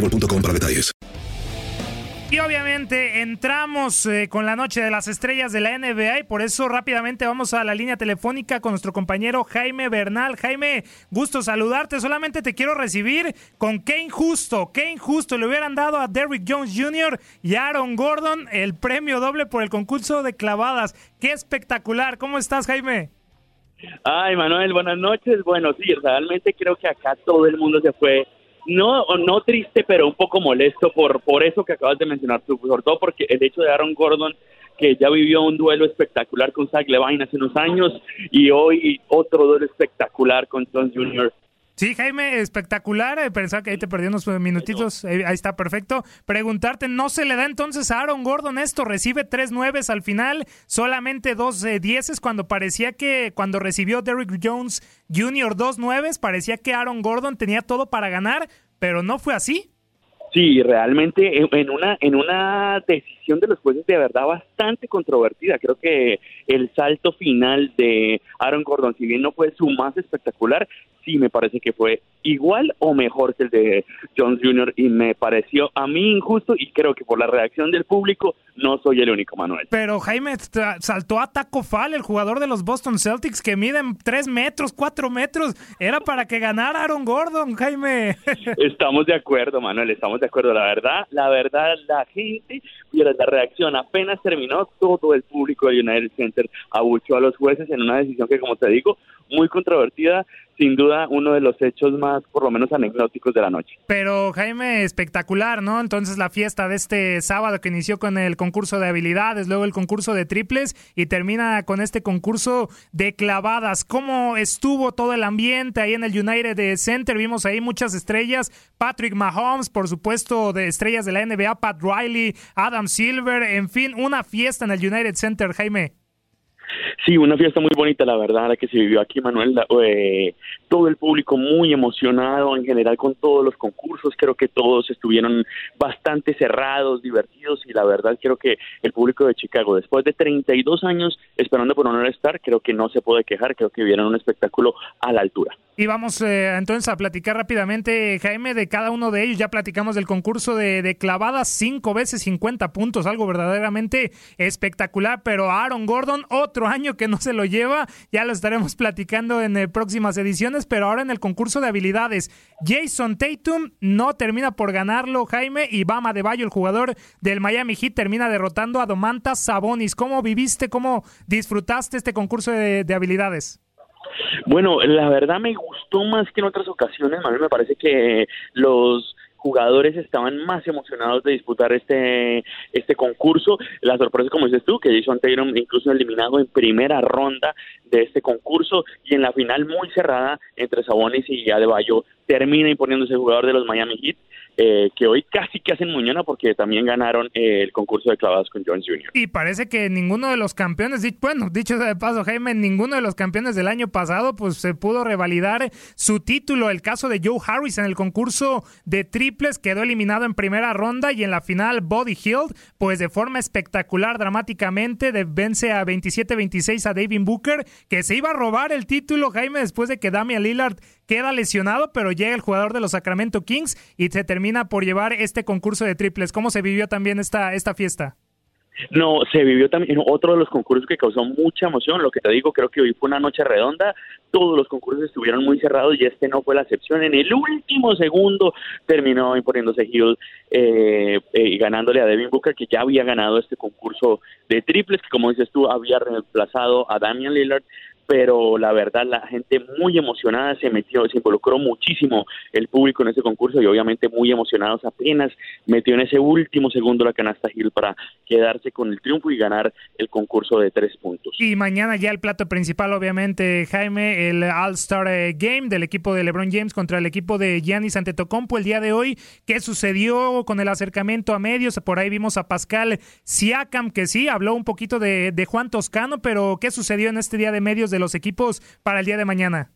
boostmobile.com para detalles. Y obviamente entramos eh, con la noche de las estrellas de la NBA y por eso rápidamente vamos a la línea telefónica con nuestro compañero Jaime Bernal. Jaime, gusto saludarte. Solamente te quiero recibir con qué injusto, qué injusto le hubieran dado a Derrick Jones Jr. y Aaron Gordon el premio doble por el concurso de clavadas. Qué espectacular. ¿Cómo estás, Jaime? Ay, Manuel, buenas noches. Bueno, sí, realmente creo que acá todo el mundo se fue no, no triste, pero un poco molesto por, por eso que acabas de mencionar tú, sobre todo porque el hecho de Aaron Gordon, que ya vivió un duelo espectacular con Zach Levine hace unos años, y hoy otro duelo espectacular con Jones Jr. Sí, Jaime, espectacular. Eh, pensaba que ahí te perdí unos minutitos. Eh, ahí está, perfecto. Preguntarte, ¿no se le da entonces a Aaron Gordon esto? Recibe tres nueves al final, solamente dos eh, dieces cuando parecía que cuando recibió Derrick Jones Jr. dos nueves, parecía que Aaron Gordon tenía todo para ganar, pero no fue así. Sí, realmente en una en una decisión de los jueces de verdad bastante controvertida. Creo que el salto final de Aaron Gordon, si bien no fue su más espectacular, sí me parece que fue igual o mejor que el de Jones Jr. y me pareció a mí injusto y creo que por la reacción del público no soy el único, Manuel. Pero Jaime saltó a Taco Fall, el jugador de los Boston Celtics que miden 3 metros, 4 metros. Era para que ganara Aaron Gordon, Jaime. Estamos de acuerdo, Manuel, estamos de acuerdo. La verdad, la verdad, la gente, mira, la reacción apenas terminó, todo el público del United Center abuchó a los jueces en una decisión que, como te digo, muy controvertida, sin duda uno de los hechos más, por lo menos, anecdóticos de la noche. Pero Jaime, espectacular, ¿no? Entonces la fiesta de este sábado que inició con el concurso de habilidades, luego el concurso de triples y termina con este concurso de clavadas. ¿Cómo estuvo todo el ambiente ahí en el United Center? Vimos ahí muchas estrellas, Patrick Mahomes, por supuesto, de estrellas de la NBA, Pat Riley, Adam Silver, en fin, una fiesta en el United Center, Jaime. Sí, una fiesta muy bonita, la verdad, la que se vivió aquí, Manuel. Eh, todo el público muy emocionado en general con todos los concursos. Creo que todos estuvieron bastante cerrados, divertidos y la verdad creo que el público de Chicago, después de 32 años esperando por un Star, creo que no se puede quejar. Creo que vieron un espectáculo a la altura. Y vamos eh, entonces a platicar rápidamente, Jaime, de cada uno de ellos. Ya platicamos del concurso de, de clavadas, cinco veces 50 puntos, algo verdaderamente espectacular. Pero Aaron Gordon, otro año que no se lo lleva, ya lo estaremos platicando en eh, próximas ediciones. Pero ahora en el concurso de habilidades, Jason Tatum no termina por ganarlo, Jaime, y Bama de Bayo, el jugador del Miami Heat, termina derrotando a Domantas Sabonis. ¿Cómo viviste, cómo disfrutaste este concurso de habilidades? Bueno, la verdad me gustó más que en otras ocasiones, a mí me parece que los jugadores estaban más emocionados de disputar este, este concurso. La sorpresa, como dices tú, que Jason Tatum incluso eliminado en primera ronda de este concurso y en la final muy cerrada entre Sabonis y Adebayo termina imponiéndose el jugador de los Miami Heat eh, que hoy casi que hacen muñona porque también ganaron eh, el concurso de clavadas con Jones Jr. Y parece que ninguno de los campeones, bueno, dicho de paso, Jaime, ninguno de los campeones del año pasado pues se pudo revalidar su título. El caso de Joe Harris en el concurso de triples quedó eliminado en primera ronda y en la final Body Hill, pues de forma espectacular, dramáticamente, de vence a 27-26 a David Booker, que se iba a robar el título, Jaime, después de que Damian Lillard queda lesionado, pero llega el jugador de los Sacramento Kings y se termina por llevar este concurso de triples. ¿Cómo se vivió también esta, esta fiesta? No, se vivió también otro de los concursos que causó mucha emoción. Lo que te digo, creo que hoy fue una noche redonda. Todos los concursos estuvieron muy cerrados y este no fue la excepción. En el último segundo terminó imponiéndose Hill eh, eh, y ganándole a Devin Booker, que ya había ganado este concurso de triples, que como dices tú, había reemplazado a Damian Lillard pero la verdad la gente muy emocionada se metió, se involucró muchísimo el público en ese concurso y obviamente muy emocionados apenas metió en ese último segundo la canasta Hill para quedarse con el triunfo y ganar el concurso de tres puntos. Y mañana ya el plato principal obviamente Jaime, el All-Star eh, Game del equipo de LeBron James contra el equipo de Giannis Antetokounmpo el día de hoy. ¿Qué sucedió con el acercamiento a medios? Por ahí vimos a Pascal Siakam que sí, habló un poquito de, de Juan Toscano, pero ¿qué sucedió en este día de medios de los equipos para el día de mañana?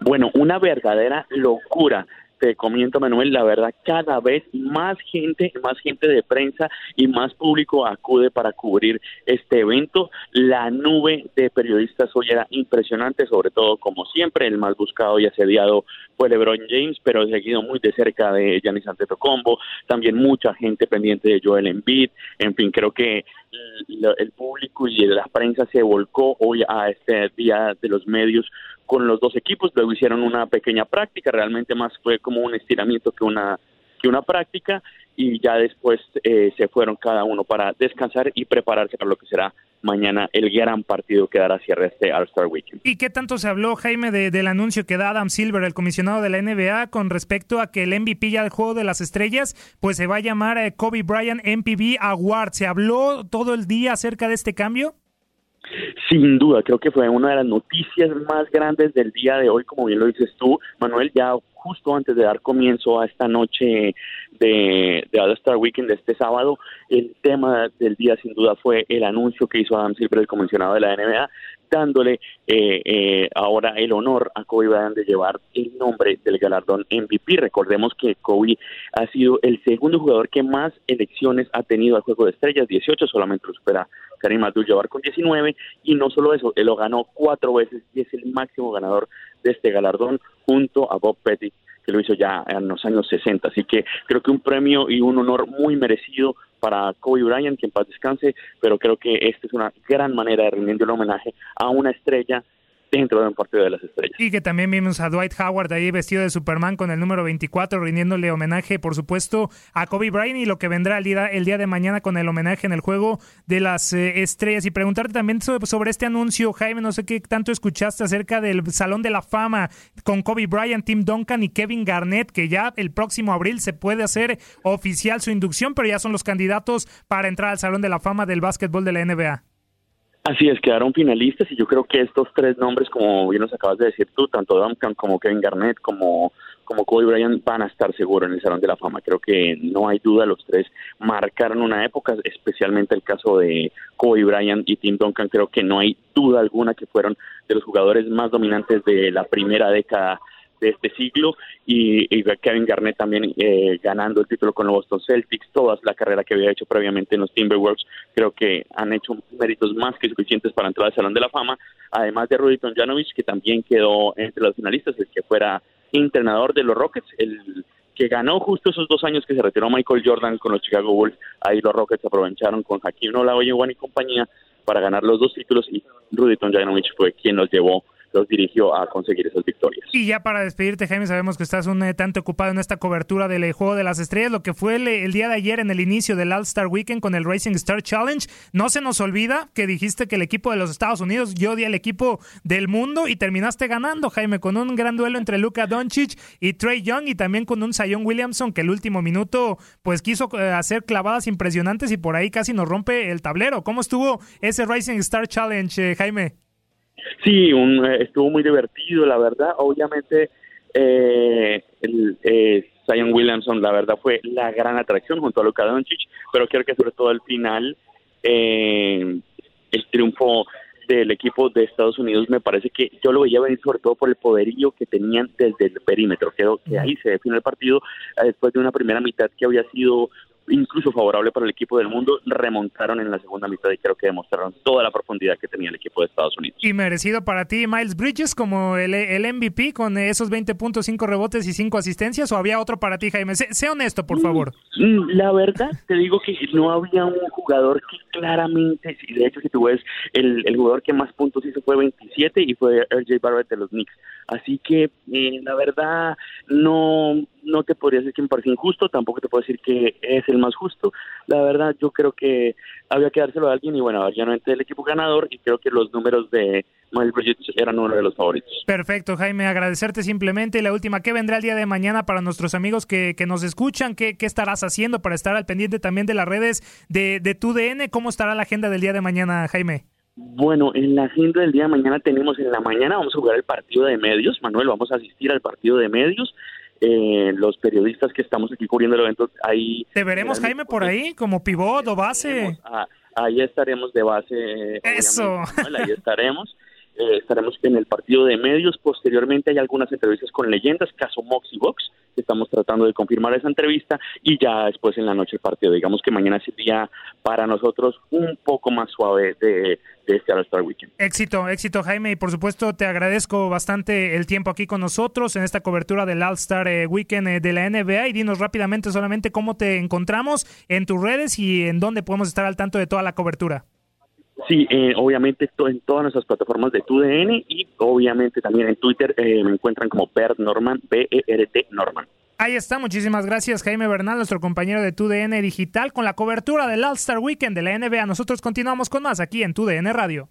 Bueno, una verdadera locura te comiento Manuel, la verdad cada vez más gente, más gente de prensa y más público acude para cubrir este evento. La nube de periodistas hoy era impresionante, sobre todo como siempre, el más buscado y asediado fue LeBron James, pero seguido muy de cerca de Giannis Antetokounmpo, también mucha gente pendiente de Joel Embiid, en fin, creo que el público y la prensa se volcó hoy a este día de los medios con los dos equipos, luego hicieron una pequeña práctica, realmente más fue como un estiramiento que una que una práctica y ya después eh, se fueron cada uno para descansar y prepararse para lo que será mañana el gran partido que dará cierre este All-Star Weekend. ¿Y qué tanto se habló, Jaime, del anuncio que da Adam Silver, el comisionado de la NBA, con respecto a que el MVP ya del Juego de las Estrellas, pues se va a llamar eh, Kobe Bryant MPB Award? ¿Se habló todo el día acerca de este cambio? Sin duda, creo que fue una de las noticias más grandes del día de hoy, como bien lo dices tú, Manuel, ya justo antes de dar comienzo a esta noche de, de All Star Weekend de este sábado, el tema del día sin duda fue el anuncio que hizo Adam Silver, el comisionado de la NBA, dándole eh, eh, ahora el honor a Kobe Bryant de llevar el nombre del galardón MVP. Recordemos que Kobe ha sido el segundo jugador que más elecciones ha tenido al Juego de Estrellas, 18, solamente lo supera Karim Abdul-Jabbar con 19, y no solo eso, él lo ganó cuatro veces y es el máximo ganador de este galardón junto a Bob Pettit que lo hizo ya en los años 60. Así que creo que un premio y un honor muy merecido para Kobe Bryant, que en paz descanse, pero creo que esta es una gran manera de rendir un homenaje a una estrella dentro partido de las estrellas. Y que también vimos a Dwight Howard ahí vestido de Superman con el número 24, rindiéndole homenaje, por supuesto, a Kobe Bryant y lo que vendrá el día, el día de mañana con el homenaje en el juego de las eh, estrellas. Y preguntarte también sobre, sobre, este anuncio, Jaime, no sé qué tanto escuchaste acerca del Salón de la Fama con Kobe Bryant, Tim Duncan y Kevin Garnett, que ya el próximo abril se puede hacer oficial su inducción, pero ya son los candidatos para entrar al Salón de la Fama del básquetbol de la NBA. Así es, quedaron finalistas y yo creo que estos tres nombres, como bien nos acabas de decir tú, tanto Duncan como Kevin Garnett como, como Kobe Bryant, van a estar seguros en el Salón de la Fama. Creo que no hay duda, los tres marcaron una época, especialmente el caso de Kobe Bryant y Tim Duncan. Creo que no hay duda alguna que fueron de los jugadores más dominantes de la primera década de este siglo y, Kevin Garnett también eh, ganando el título con los Boston Celtics, toda la carrera que había hecho previamente en los Timberwolves, creo que han hecho méritos más que suficientes para entrar al Salón de la Fama, además de Rudy Tonjanovich, que también quedó entre los finalistas, el que fuera entrenador de los Rockets, el que ganó justo esos dos años que se retiró Michael Jordan con los Chicago Bulls, ahí los Rockets aprovecharon con Hakeem Olajuwon y compañía para ganar los dos títulos y Rudy Tonjanovich fue quien los llevó los dirigió a conseguir esas victorias. Y ya para despedirte, Jaime, sabemos que estás un eh, tanto ocupado en esta cobertura del eh, Juego de las Estrellas, lo que fue el, el día de ayer en el inicio del All-Star Weekend con el Racing Star Challenge. No se nos olvida que dijiste que el equipo de los Estados Unidos yo di al equipo del mundo y terminaste ganando, Jaime, con un gran duelo entre Luka Doncic y Trey Young y también con un Zion Williamson que el último minuto pues quiso eh, hacer clavadas impresionantes y por ahí casi nos rompe el tablero. ¿Cómo estuvo ese Racing Star Challenge, Jaime? Sí, un, estuvo muy divertido, la verdad. Obviamente, eh, el, eh, Zion Williamson, la verdad, fue la gran atracción junto a Luka Doncic, pero creo que sobre todo al final, eh, el triunfo del equipo de Estados Unidos me parece que yo lo veía venir sobre todo por el poderío que tenían desde el perímetro. Creo que ahí se define el partido después de una primera mitad que había sido incluso favorable para el equipo del mundo, remontaron en la segunda mitad y creo que demostraron toda la profundidad que tenía el equipo de Estados Unidos. Y merecido para ti Miles Bridges como el, el MVP con esos 20 puntos, 5 rebotes y 5 asistencias o había otro para ti Jaime? Sé, honesto, por favor. Mm, la verdad, te digo que no había un jugador que claramente, si de hecho si tú ves, el, el jugador que más puntos hizo fue 27 y fue RJ Barrett de los Knicks. Así que eh, la verdad no no te podría decir que me parece injusto, tampoco te puedo decir que es el más justo. La verdad, yo creo que había que dárselo a alguien y bueno, ya no entré el equipo ganador y creo que los números de Miles Bridges eran uno de los favoritos. Perfecto, Jaime, agradecerte simplemente. La última, ¿qué vendrá el día de mañana para nuestros amigos que, que nos escuchan? ¿Qué, ¿Qué, estarás haciendo para estar al pendiente también de las redes de, de tu DN? ¿Cómo estará la agenda del día de mañana, Jaime? Bueno, en la agenda del día de mañana tenemos en la mañana vamos a jugar el partido de medios, Manuel, vamos a asistir al partido de medios eh, los periodistas que estamos aquí cubriendo el evento, ahí... ¿Te veremos, Jaime, por ahí, como pivot o base? ahí estaremos de base. Eso. Ahí estaremos. Eh, estaremos en el partido de medios. Posteriormente hay algunas entrevistas con leyendas, caso Moxie Box, estamos tratando de confirmar esa entrevista y ya después en la noche el partido. Digamos que mañana sería para nosotros un poco más suave de, de este All-Star Weekend. Éxito, éxito Jaime y por supuesto te agradezco bastante el tiempo aquí con nosotros en esta cobertura del All-Star eh, Weekend eh, de la NBA y dinos rápidamente solamente cómo te encontramos en tus redes y en dónde podemos estar al tanto de toda la cobertura. Sí, eh, obviamente en todas nuestras plataformas de TUDN y obviamente también en Twitter eh, me encuentran como Bert Norman, B-E-R-T Norman. Ahí está, muchísimas gracias Jaime Bernal, nuestro compañero de TUDN Digital, con la cobertura del All-Star Weekend de la NBA. Nosotros continuamos con más aquí en TUDN Radio.